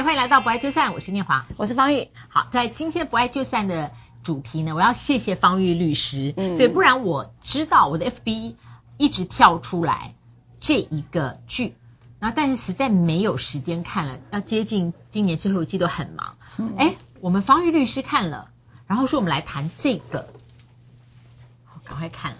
嗨，欢迎来到不爱就散，我是念华，我是方玉。好，在今天不爱就散的主题呢，我要谢谢方玉律师。嗯，对，不然我知道我的 FB 一直跳出来这一个剧，然后但是实在没有时间看了，要接近今年最后一季都很忙。嗯，哎，我们方玉律师看了，然后说我们来谈这个，好，赶快看了，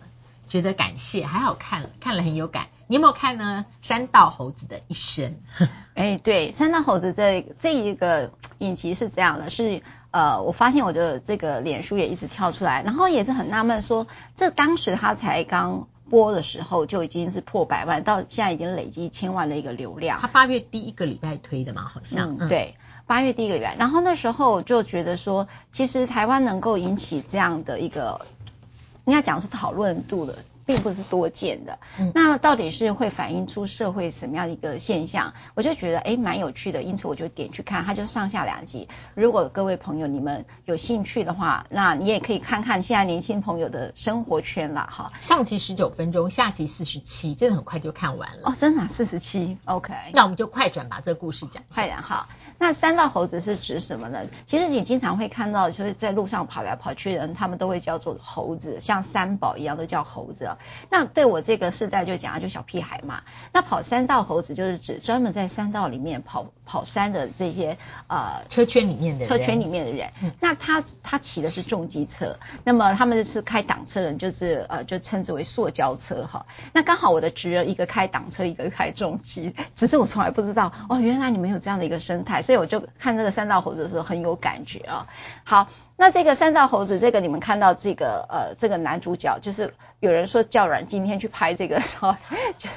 觉得感谢，还好看了，看了很有感。你有没有看呢？山道猴子的一生。哎，对，山道猴子这这一个影集是这样的，是呃，我发现我的这个脸书也一直跳出来，然后也是很纳闷，说这当时他才刚播的时候就已经是破百万，到现在已经累积一千万的一个流量。他八月第一个礼拜推的嘛，好像。嗯，对，八月第一个礼拜，然后那时候就觉得说，其实台湾能够引起这样的一个，应该讲是讨论度的。并不是多见的，那到底是会反映出社会什么样的一个现象？我就觉得诶蛮有趣的，因此我就点去看，它就上下两集。如果各位朋友你们有兴趣的话，那你也可以看看现在年轻朋友的生活圈啦。哈。上集十九分钟，下集四十七，真的很快就看完了。哦，真的四十七，OK。那我们就快转把这个故事讲。快点哈。那三道猴子是指什么呢？其实你经常会看到，就是在路上跑来跑去的人，他们都会叫做猴子，像三宝一样都叫猴子。那对我这个世代就讲，就小屁孩嘛。那跑山道猴子就是指专门在山道里面跑跑山的这些呃车圈里面的车圈里面的人。嗯、那他他骑的是重机车，那么他们是开挡车的人，就是呃就称之为塑胶车哈。那刚好我的侄儿一个开挡车，一个开重机，只是我从来不知道哦，原来你们有这样的一个生态。所以我就看这个三道猴子的时候很有感觉啊。好，那这个三道猴子，这个你们看到这个呃，这个男主角就是有人说叫阮今天去拍这个时候，就。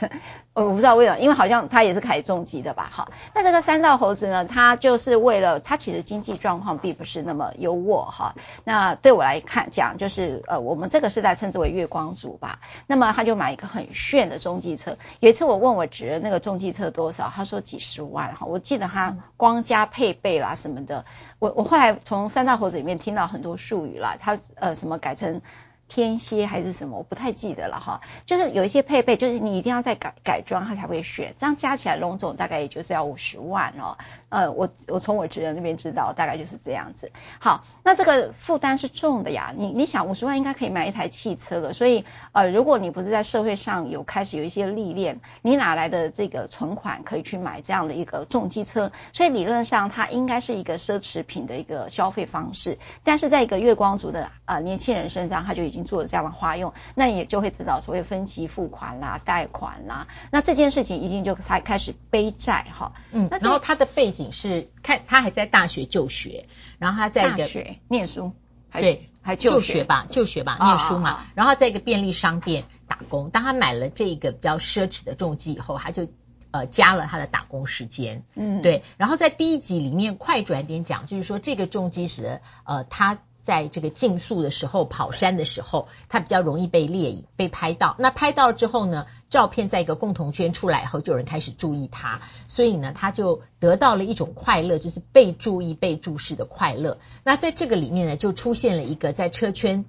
我不知道为什么，因为好像他也是开重机的吧？哈，那这个山三道猴子呢，他就是为了他其实经济状况并不是那么优渥哈。那对我来看讲，就是呃，我们这个时代称之为月光族吧。那么他就买一个很炫的重机车。有一次我问我侄儿那个重机车多少，他说几十万哈。我记得他光加配备啦什么的，我我后来从三道猴子里面听到很多术语啦，他呃什么改成。天蝎还是什么，我不太记得了哈。就是有一些配备，就是你一定要再改改装，它才会选。这样加起来龙总大概也就是要五十万哦。呃，我我从我侄人那边知道，大概就是这样子。好，那这个负担是重的呀。你你想五十万应该可以买一台汽车了。所以呃，如果你不是在社会上有开始有一些历练，你哪来的这个存款可以去买这样的一个重机车？所以理论上它应该是一个奢侈品的一个消费方式。但是在一个月光族的呃年轻人身上，他就经。做了这样的花用，那也就会知道所谓分期付款啦、贷款啦，那这件事情一定就才开始背债哈。嗯，然后他的背景是看他还在大学就学，然后他在一个大学念书，对，还就学吧，就学吧，念书嘛。然后在一个便利商店打工。当他买了这个比较奢侈的重机以后，他就呃加了他的打工时间。嗯，对。然后在第一集里面快转点讲，就是说这个重机使呃他。在这个竞速的时候，跑山的时候，他比较容易被猎影被拍到。那拍到之后呢，照片在一个共同圈出来以后，就有人开始注意他，所以呢，他就得到了一种快乐，就是被注意、被注视的快乐。那在这个里面呢，就出现了一个在车圈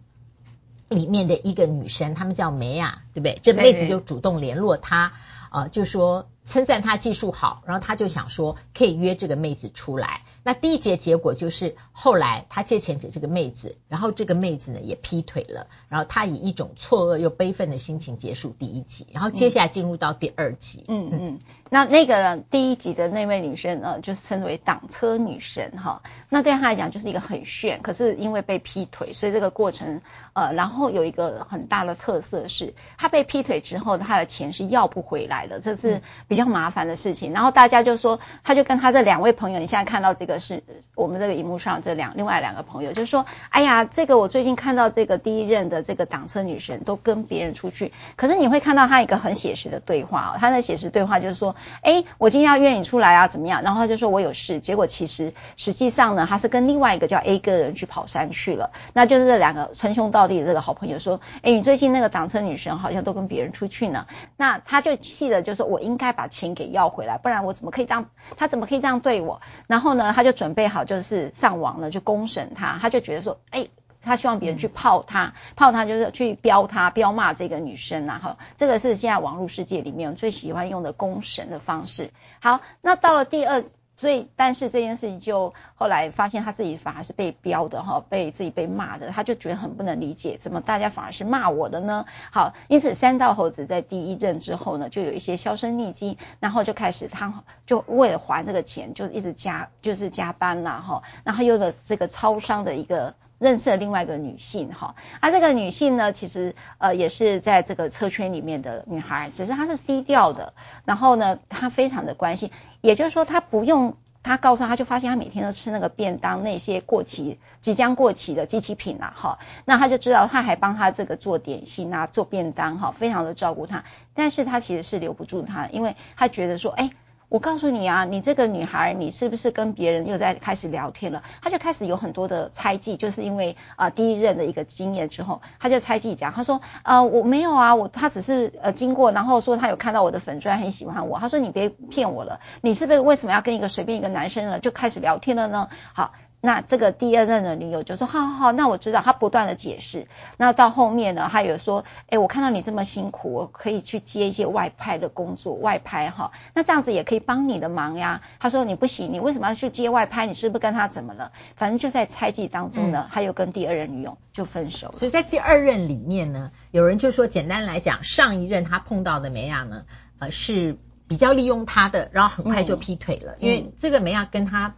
里面的一个女生，她们叫梅亚，对不对？这妹子就主动联络他，呃，就说称赞他技术好，然后他就想说可以约这个妹子出来。那第一集结果就是后来他借钱给这个妹子，然后这个妹子呢也劈腿了，然后他以一种错愕又悲愤的心情结束第一集，然后接下来进入到第二集。嗯嗯，嗯，那那个第一集的那位女生呢，就是称之为挡车女神哈。那对她来讲就是一个很炫，可是因为被劈腿，所以这个过程呃，然后有一个很大的特色是，她被劈腿之后，她的钱是要不回来的，这是比较麻烦的事情。然后大家就说，他就跟他这两位朋友，你现在看到这个。是我们这个荧幕上这两另外两个朋友，就说，哎呀，这个我最近看到这个第一任的这个挡车女神都跟别人出去，可是你会看到他一个很写实的对话哦，她的写实对话就是说，哎，我今天要约你出来啊，怎么样？然后他就说我有事，结果其实实际上呢，他是跟另外一个叫 A 哥的人去跑山去了，那就是这两个称兄道弟的这个好朋友说，哎，你最近那个挡车女神好像都跟别人出去呢，那他就气的就说，我应该把钱给要回来，不然我怎么可以这样？他怎么可以这样对我？然后呢，他就准备好就是上网了，就公审他。他就觉得说，哎，他希望别人去泡他，泡他就是去飙他，飙骂这个女生啊。哈，这个是现在网络世界里面最喜欢用的公审的方式。好，那到了第二所以但是这件事情就后来发现他自己反而是被标的哈，被自己被骂的，他就觉得很不能理解，怎么大家反而是骂我的呢？好，因此三道猴子在第一任之后呢，就有一些销声匿迹，然后就开始他就为了还这个钱，就一直加就是加班啦哈，然后又了这个超商的一个。认识了另外一个女性哈，啊、这个女性呢，其实呃也是在这个车圈里面的女孩，只是她是低调的。然后呢，她非常的关心，也就是说，她不用她告诉她，就发现她每天都吃那个便当，那些过期、即将过期的机器品啦哈。那她就知道，她还帮她这个做点心啊，做便当哈，非常的照顾她。但是她其实是留不住她，因为她觉得说，哎。我告诉你啊，你这个女孩，你是不是跟别人又在开始聊天了？她就开始有很多的猜忌，就是因为啊、第一任的一个经验之后，她就猜忌讲，她说啊我没有啊，我他只是呃经过，然后说他有看到我的粉钻很喜欢我，他说你别骗我了，你是不是为什么要跟一个随便一个男生了就开始聊天了呢？好。那这个第二任的女友就说：好好好，那我知道。她不断的解释。那到后面呢，她有说：哎，我看到你这么辛苦，我可以去接一些外拍的工作，外拍哈。那这样子也可以帮你的忙呀。她说：你不行，你为什么要去接外拍？你是不是跟他怎么了？反正就在猜忌当中呢，他又跟第二任女友就分手了。所以在第二任里面呢，有人就说，简单来讲，上一任他碰到的梅亚呢，呃，是比较利用他的，然后很快就劈腿了，嗯、因为这个梅亚跟他。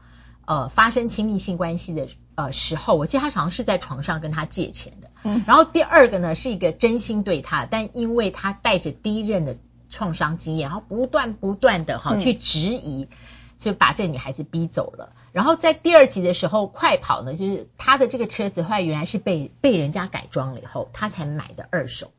呃，发生亲密性关系的呃时候，我记得他好像是在床上跟他借钱的。嗯，然后第二个呢，是一个真心对他，但因为他带着第一任的创伤经验，然后不断不断的哈去质疑，就把这个女孩子逼走了。然后在第二集的时候，快跑呢，就是他的这个车子后来原来是被被人家改装了以后，他才买的二手，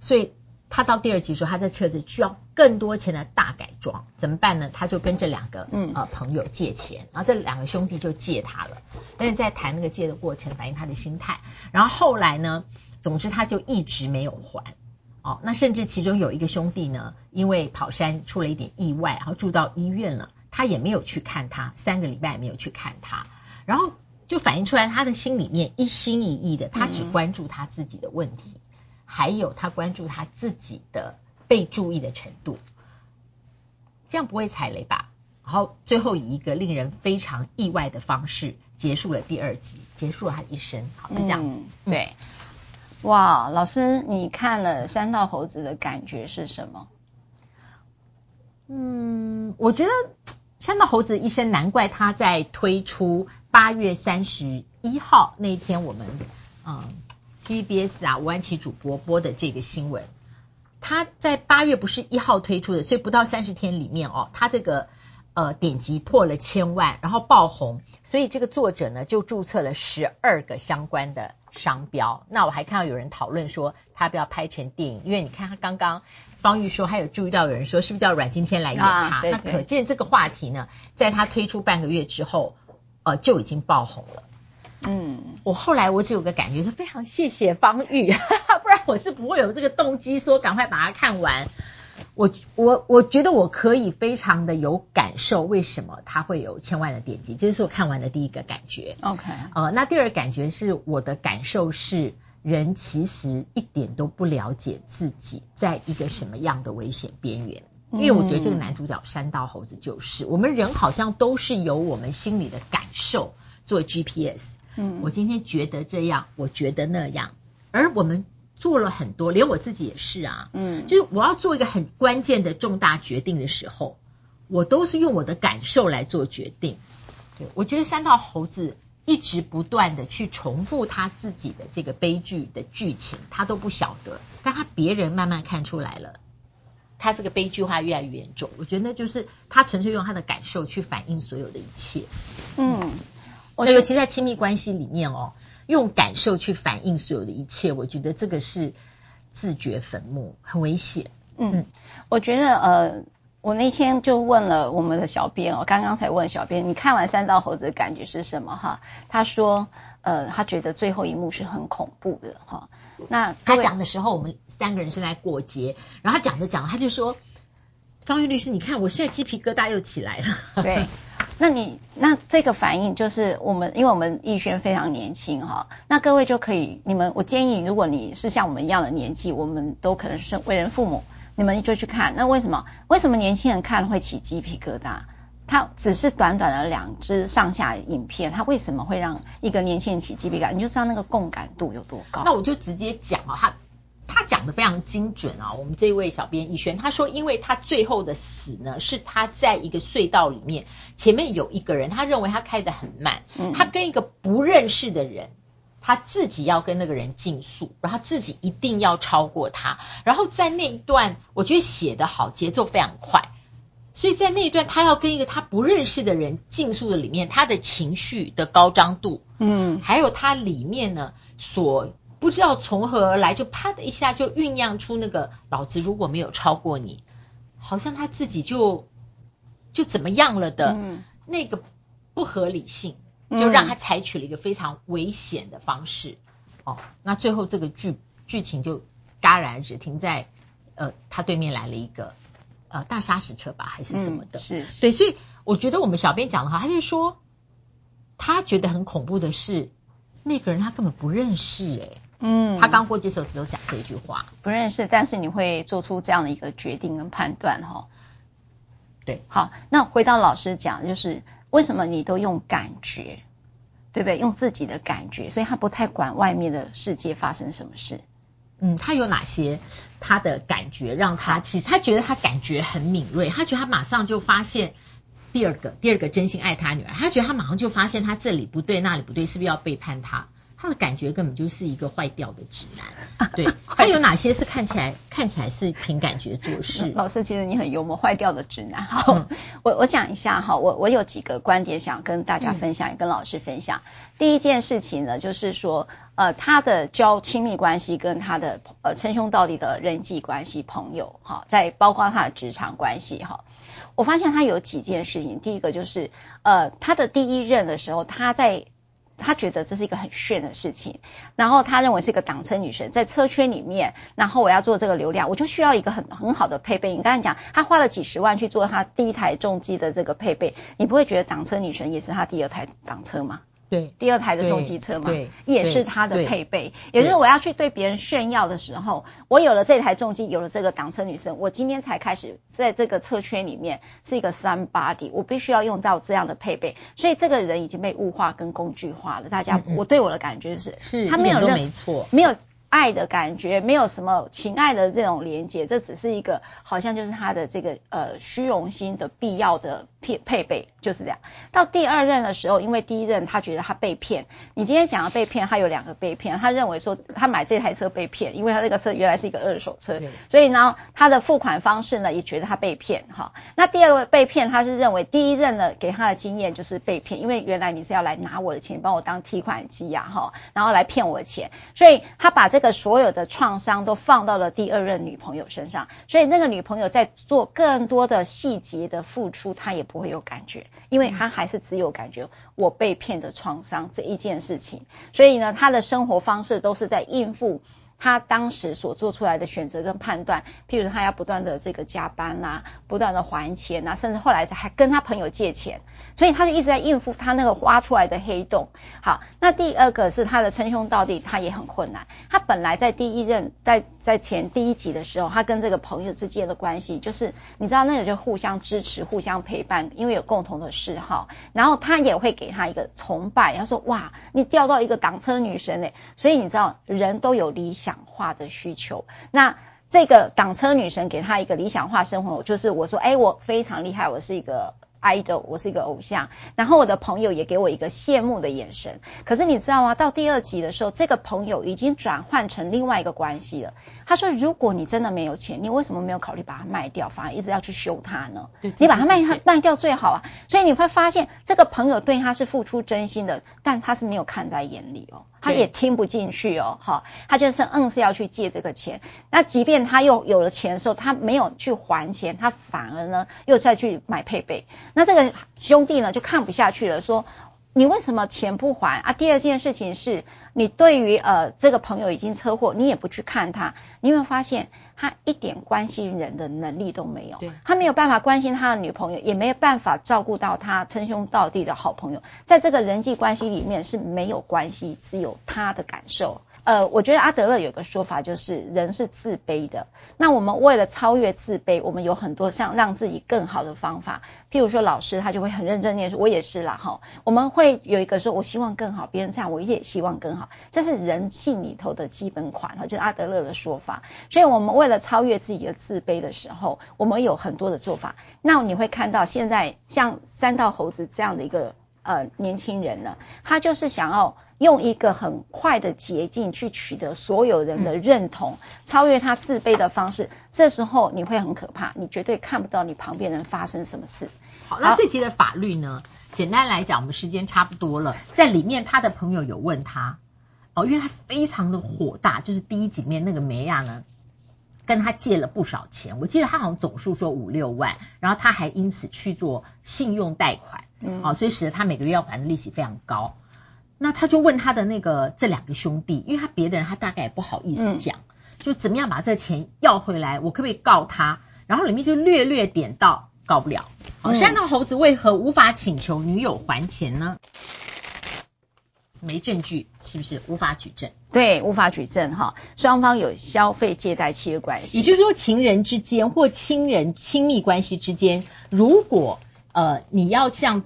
所以。他到第二集的时候，他这车子需要更多钱的大改装，怎么办呢？他就跟这两个嗯呃朋友借钱，然后这两个兄弟就借他了。但是在谈那个借的过程，反映他的心态。然后后来呢，总之他就一直没有还。哦，那甚至其中有一个兄弟呢，因为跑山出了一点意外，然后住到医院了，他也没有去看他，三个礼拜也没有去看他，然后就反映出来他的心里面一心一意的，他只关注他自己的问题。嗯还有他关注他自己的被注意的程度，这样不会踩雷吧？然后最后以一个令人非常意外的方式结束了第二集，结束了他的一生。好，就这样子。嗯、对，哇，老师，你看了三道猴子的感觉是什么？嗯，我觉得三道猴子一生，难怪他在推出八月三十一号那一天，我们嗯。TVBS 啊，吴安琪主播播的这个新闻，他在八月不是一号推出的，所以不到三十天里面哦，他这个呃点击破了千万，然后爆红，所以这个作者呢就注册了十二个相关的商标。那我还看到有人讨论说他不要拍成电影，因为你看他刚刚方玉说还有注意到有人说是不是叫阮经天来演他？啊、对对，那可见这个话题呢，在他推出半个月之后，呃就已经爆红了。嗯，我后来我只有个感觉是非常谢谢方玉，不然我是不会有这个动机说赶快把它看完。我我我觉得我可以非常的有感受，为什么它会有千万的点击，这是我看完的第一个感觉。OK，呃，那第二个感觉是我的感受是，人其实一点都不了解自己在一个什么样的危险边缘，因为我觉得这个男主角山道猴子就是，我们人好像都是由我们心里的感受做 GPS。嗯，我今天觉得这样，我觉得那样，而我们做了很多，连我自己也是啊。嗯，就是我要做一个很关键的重大决定的时候，我都是用我的感受来做决定。对，我觉得三道猴子一直不断的去重复他自己的这个悲剧的剧情，他都不晓得，但他别人慢慢看出来了，他这个悲剧化越来越严重。我觉得那就是他纯粹用他的感受去反映所有的一切。嗯。嗯尤其在亲密关系里面哦，用感受去反映所有的一切，我觉得这个是自掘坟墓，很危险。嗯，我觉得呃，我那天就问了我们的小编哦，刚刚才问小编，你看完三道猴子的感觉是什么哈？他说呃，他觉得最后一幕是很恐怖的哈。那他讲的时候，我们三个人是在过节，然后他讲着讲，他就说：“方玉律师，你看我现在鸡皮疙瘩又起来了。”对。那你那这个反应就是我们，因为我们逸轩非常年轻哈，那各位就可以，你们我建议，如果你是像我们一样的年纪，我们都可能是为人父母，你们就去看。那为什么？为什么年轻人看会起鸡皮疙瘩？他只是短短的两支上下影片，他为什么会让一个年轻人起鸡皮疙瘩？你就知道那个共感度有多高。那我就直接讲啊，他他讲的非常精准啊。我们这位小编逸轩他说，因为他最后的死呢，是他在一个隧道里面，前面有一个人，他认为他开得很慢，嗯、他跟一个不认识的人。他自己要跟那个人竞速，然后自己一定要超过他。然后在那一段，我觉得写得好，节奏非常快。所以在那一段，他要跟一个他不认识的人竞速的里面，他的情绪的高涨度，嗯，还有他里面呢，所不知道从何而来，就啪的一下就酝酿出那个老子如果没有超过你，好像他自己就就怎么样了的那个不合理性。就让他采取了一个非常危险的方式，嗯、哦，那最后这个剧剧情就戛然而止，停在呃他对面来了一个呃大砂石车吧，还是什么的，嗯、是对，所以我觉得我们小编讲的话，他就说他觉得很恐怖的是那个人他根本不认识哎，嗯，他刚过去的时候只有讲这一句话，不认识，但是你会做出这样的一个决定跟判断哈、哦，对，好，那回到老师讲就是。为什么你都用感觉，对不对？用自己的感觉，所以他不太管外面的世界发生什么事。嗯，他有哪些他的感觉让他其实他觉得他感觉很敏锐，他觉得他马上就发现第二个第二个真心爱他女儿，他觉得他马上就发现他这里不对那里不对，是不是要背叛他？他的感觉根本就是一个坏掉的直男，对。他有哪些是看起来看起来是凭感觉做事？老师，其实你很幽默，坏掉的直男。好，嗯、我我讲一下哈，我我有几个观点想跟大家分享，也跟老师分享。嗯、第一件事情呢，就是说，呃，他的交亲密关系跟他的呃称兄道弟的人际关系、朋友哈，在包括他的职场关系哈，我发现他有几件事情。第一个就是，呃，他的第一任的时候，他在。他觉得这是一个很炫的事情，然后他认为是一个挡车女神，在车圈里面，然后我要做这个流量，我就需要一个很很好的配备。你刚才讲，他花了几十万去做他第一台重机的这个配备，你不会觉得挡车女神也是他第二台挡车吗？对，第二台的重机车嘛，对，也是它的配备。也就是我要去对别人炫耀的时候，我有了这台重机，有了这个挡车女生，我今天才开始在这个车圈里面是一个 somebody，我必须要用到这样的配备。所以这个人已经被物化跟工具化了。大家，嗯嗯，我对我的感觉就是，是他没有任，没错，没有。爱的感觉，没有什么情爱的这种连接，这只是一个好像就是他的这个呃虚荣心的必要的配配备，就是这样。到第二任的时候，因为第一任他觉得他被骗，你今天想要被骗，他有两个被骗，他认为说他买这台车被骗，因为他这个车原来是一个二手车，所以呢他的付款方式呢也觉得他被骗哈。那第二个被骗，他是认为第一任呢给他的经验就是被骗，因为原来你是要来拿我的钱，帮我当提款机呀哈，然后来骗我的钱，所以他把这个。所有的创伤都放到了第二任女朋友身上，所以那个女朋友在做更多的细节的付出，他也不会有感觉，因为他还是只有感觉我被骗的创伤这一件事情，所以呢，他的生活方式都是在应付。他当时所做出来的选择跟判断，譬如他要不断的这个加班呐，不断的还钱呐，甚至后来还跟他朋友借钱，所以他就一直在应付他那个挖出来的黑洞。好，那第二个是他的称兄道弟，他也很困难。他本来在第一任在在前第一集的时候，他跟这个朋友之间的关系，就是你知道那个就互相支持、互相陪伴，因为有共同的嗜好，然后他也会给他一个崇拜，他说哇，你钓到一个挡车女神诶，所以你知道人都有理想。想化的需求，那这个挡车女神给他一个理想化生活，就是我说，哎，我非常厉害，我是一个 idol，我是一个偶像，然后我的朋友也给我一个羡慕的眼神。可是你知道吗？到第二集的时候，这个朋友已经转换成另外一个关系了。他说：“如果你真的没有钱，你为什么没有考虑把它卖掉，反而一直要去修它呢？对对对对，你把它卖它卖掉最好啊！所以你会发现，这个朋友对他是付出真心的，但他是没有看在眼里哦，他也听不进去哦，好，他就是硬是要去借这个钱。那即便他又有了钱的时候，他没有去还钱，他反而呢又再去买配备。那这个兄弟呢就看不下去了，说。”你为什么钱不还啊？第二件事情是，你对于呃这个朋友已经车祸，你也不去看他，你有没有发现他一点关心人的能力都没有？对，他没有办法关心他的女朋友，也没有办法照顾到他称兄道弟的好朋友，在这个人际关系里面是没有关系，只有他的感受。呃，我觉得阿德勒有个说法，就是人是自卑的。那我们为了超越自卑，我们有很多像让自己更好的方法。譬如说，老师他就会很认真念书，我也是啦哈。我们会有一个说，我希望更好，别人这样我也希望更好，这是人性里头的基本款哈，就是阿德勒的说法。所以，我们为了超越自己的自卑的时候，我们有很多的做法。那你会看到，现在像三道猴子这样的一个呃年轻人呢，他就是想要。用一个很快的捷径去取得所有人的认同，嗯、超越他自卑的方式，这时候你会很可怕，你绝对看不到你旁边人发生什么事。好，那这集的法律呢？简单来讲，我们时间差不多了，在里面他的朋友有问他，哦，因为他非常的火大，就是第一集里面那个梅亚呢，跟他借了不少钱，我记得他好像总数说五六万，然后他还因此去做信用贷款，嗯，哦，所以使得他每个月要还的利息非常高。那他就问他的那个这两个兄弟，因为他别的人他大概也不好意思讲，嗯、就怎么样把这钱要回来，我可不可以告他？然后里面就略略点到告不了。好，山道猴子为何无法请求女友还钱呢？没证据，是不是无法举证？对，无法举证哈。双方有消费借贷契约关系，也就是说，情人之间或亲人亲密关系之间，如果呃你要向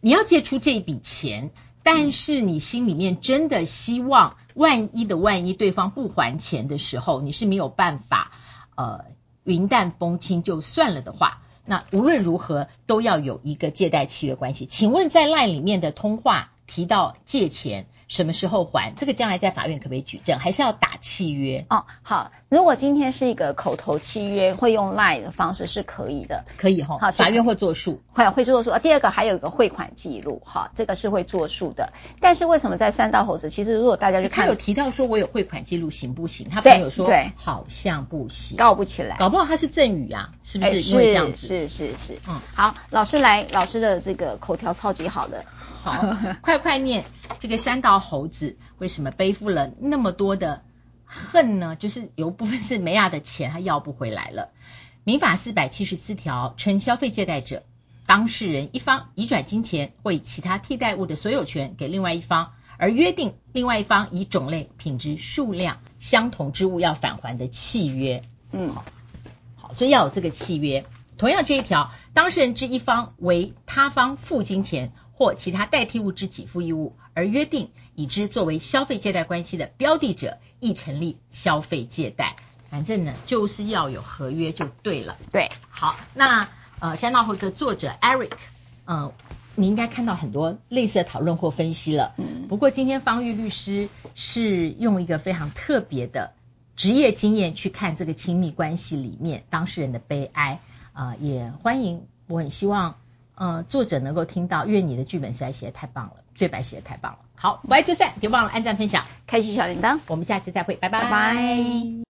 你要借出这一笔钱。但是你心里面真的希望，万一的万一对方不还钱的时候，你是没有办法，呃，云淡风轻就算了的话，那无论如何都要有一个借贷契约关系。请问在 LINE 里面的通话提到借钱？什么时候还？这个将来在法院可不可以举证？还是要打契约？哦，好，如果今天是一个口头契约，会用 LINE 的方式是可以的，可以哈。好，法院会作数，会会作数啊。第二个还有一个汇款记录，哈，这个是会作数的。但是为什么在三道猴子？其实如果大家去看，他有提到说我有汇款记录行不行？他朋友说对，好像不行，告不起来，搞不好他是赠与啊，是不是？因为这样子，是是是，嗯，好，老师来，老师的这个口条超级好的。好，快快念这个山道猴子为什么背负了那么多的恨呢？就是有部分是梅亚的钱，他要不回来了。民法四百七十四条称，消费借贷者，当事人一方移转金钱或以其他替代物的所有权给另外一方，而约定另外一方以种类、品质、数量相同之物要返还的契约。嗯，好，好，所以要有这个契约。同样这一条，当事人之一方为他方付金钱。或其他代替物之给付义务，而约定以之作为消费借贷关系的标的者，亦成立消费借贷。反正呢，就是要有合约就对了。对，好，那呃，山道猴子的作者 Eric，嗯、呃，你应该看到很多类似的讨论或分析了。嗯。不过今天方玉律师是用一个非常特别的职业经验去看这个亲密关系里面当事人的悲哀啊、呃，也欢迎，我很希望。呃，作者能够听到，因为你的剧本实在写的太棒了，对白写的太棒了。好，不爱就散，别忘了按赞、分享、开启小铃铛，我们下次再会，拜拜。拜拜。